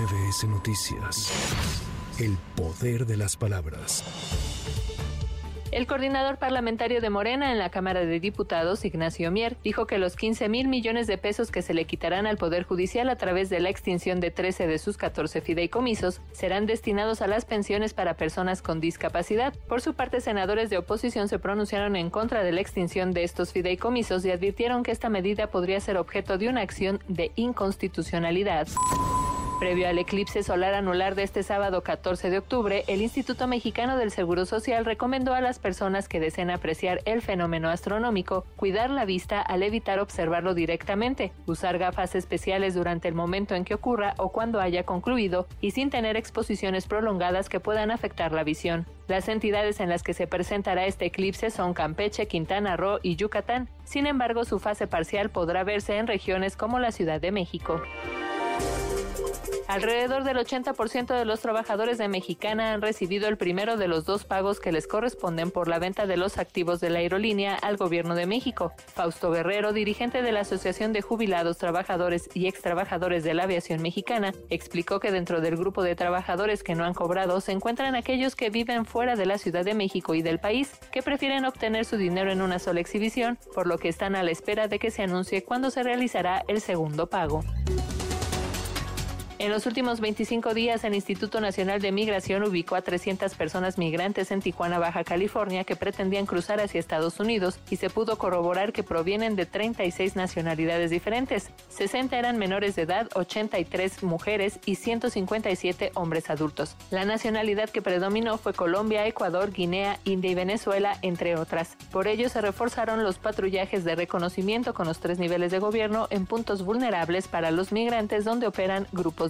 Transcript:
MBS Noticias. El poder de las palabras. El coordinador parlamentario de Morena en la Cámara de Diputados, Ignacio Mier, dijo que los 15 mil millones de pesos que se le quitarán al Poder Judicial a través de la extinción de 13 de sus 14 fideicomisos serán destinados a las pensiones para personas con discapacidad. Por su parte, senadores de oposición se pronunciaron en contra de la extinción de estos fideicomisos y advirtieron que esta medida podría ser objeto de una acción de inconstitucionalidad. Previo al eclipse solar anular de este sábado 14 de octubre, el Instituto Mexicano del Seguro Social recomendó a las personas que deseen apreciar el fenómeno astronómico cuidar la vista al evitar observarlo directamente, usar gafas especiales durante el momento en que ocurra o cuando haya concluido y sin tener exposiciones prolongadas que puedan afectar la visión. Las entidades en las que se presentará este eclipse son Campeche, Quintana Roo y Yucatán. Sin embargo, su fase parcial podrá verse en regiones como la Ciudad de México. Alrededor del 80% de los trabajadores de Mexicana han recibido el primero de los dos pagos que les corresponden por la venta de los activos de la aerolínea al gobierno de México. Fausto Guerrero, dirigente de la Asociación de Jubilados, Trabajadores y Extrabajadores de la Aviación Mexicana, explicó que dentro del grupo de trabajadores que no han cobrado se encuentran aquellos que viven fuera de la Ciudad de México y del país, que prefieren obtener su dinero en una sola exhibición, por lo que están a la espera de que se anuncie cuándo se realizará el segundo pago. En los últimos 25 días, el Instituto Nacional de Migración ubicó a 300 personas migrantes en Tijuana, Baja California, que pretendían cruzar hacia Estados Unidos y se pudo corroborar que provienen de 36 nacionalidades diferentes. 60 eran menores de edad, 83 mujeres y 157 hombres adultos. La nacionalidad que predominó fue Colombia, Ecuador, Guinea, India y Venezuela, entre otras. Por ello, se reforzaron los patrullajes de reconocimiento con los tres niveles de gobierno en puntos vulnerables para los migrantes donde operan grupos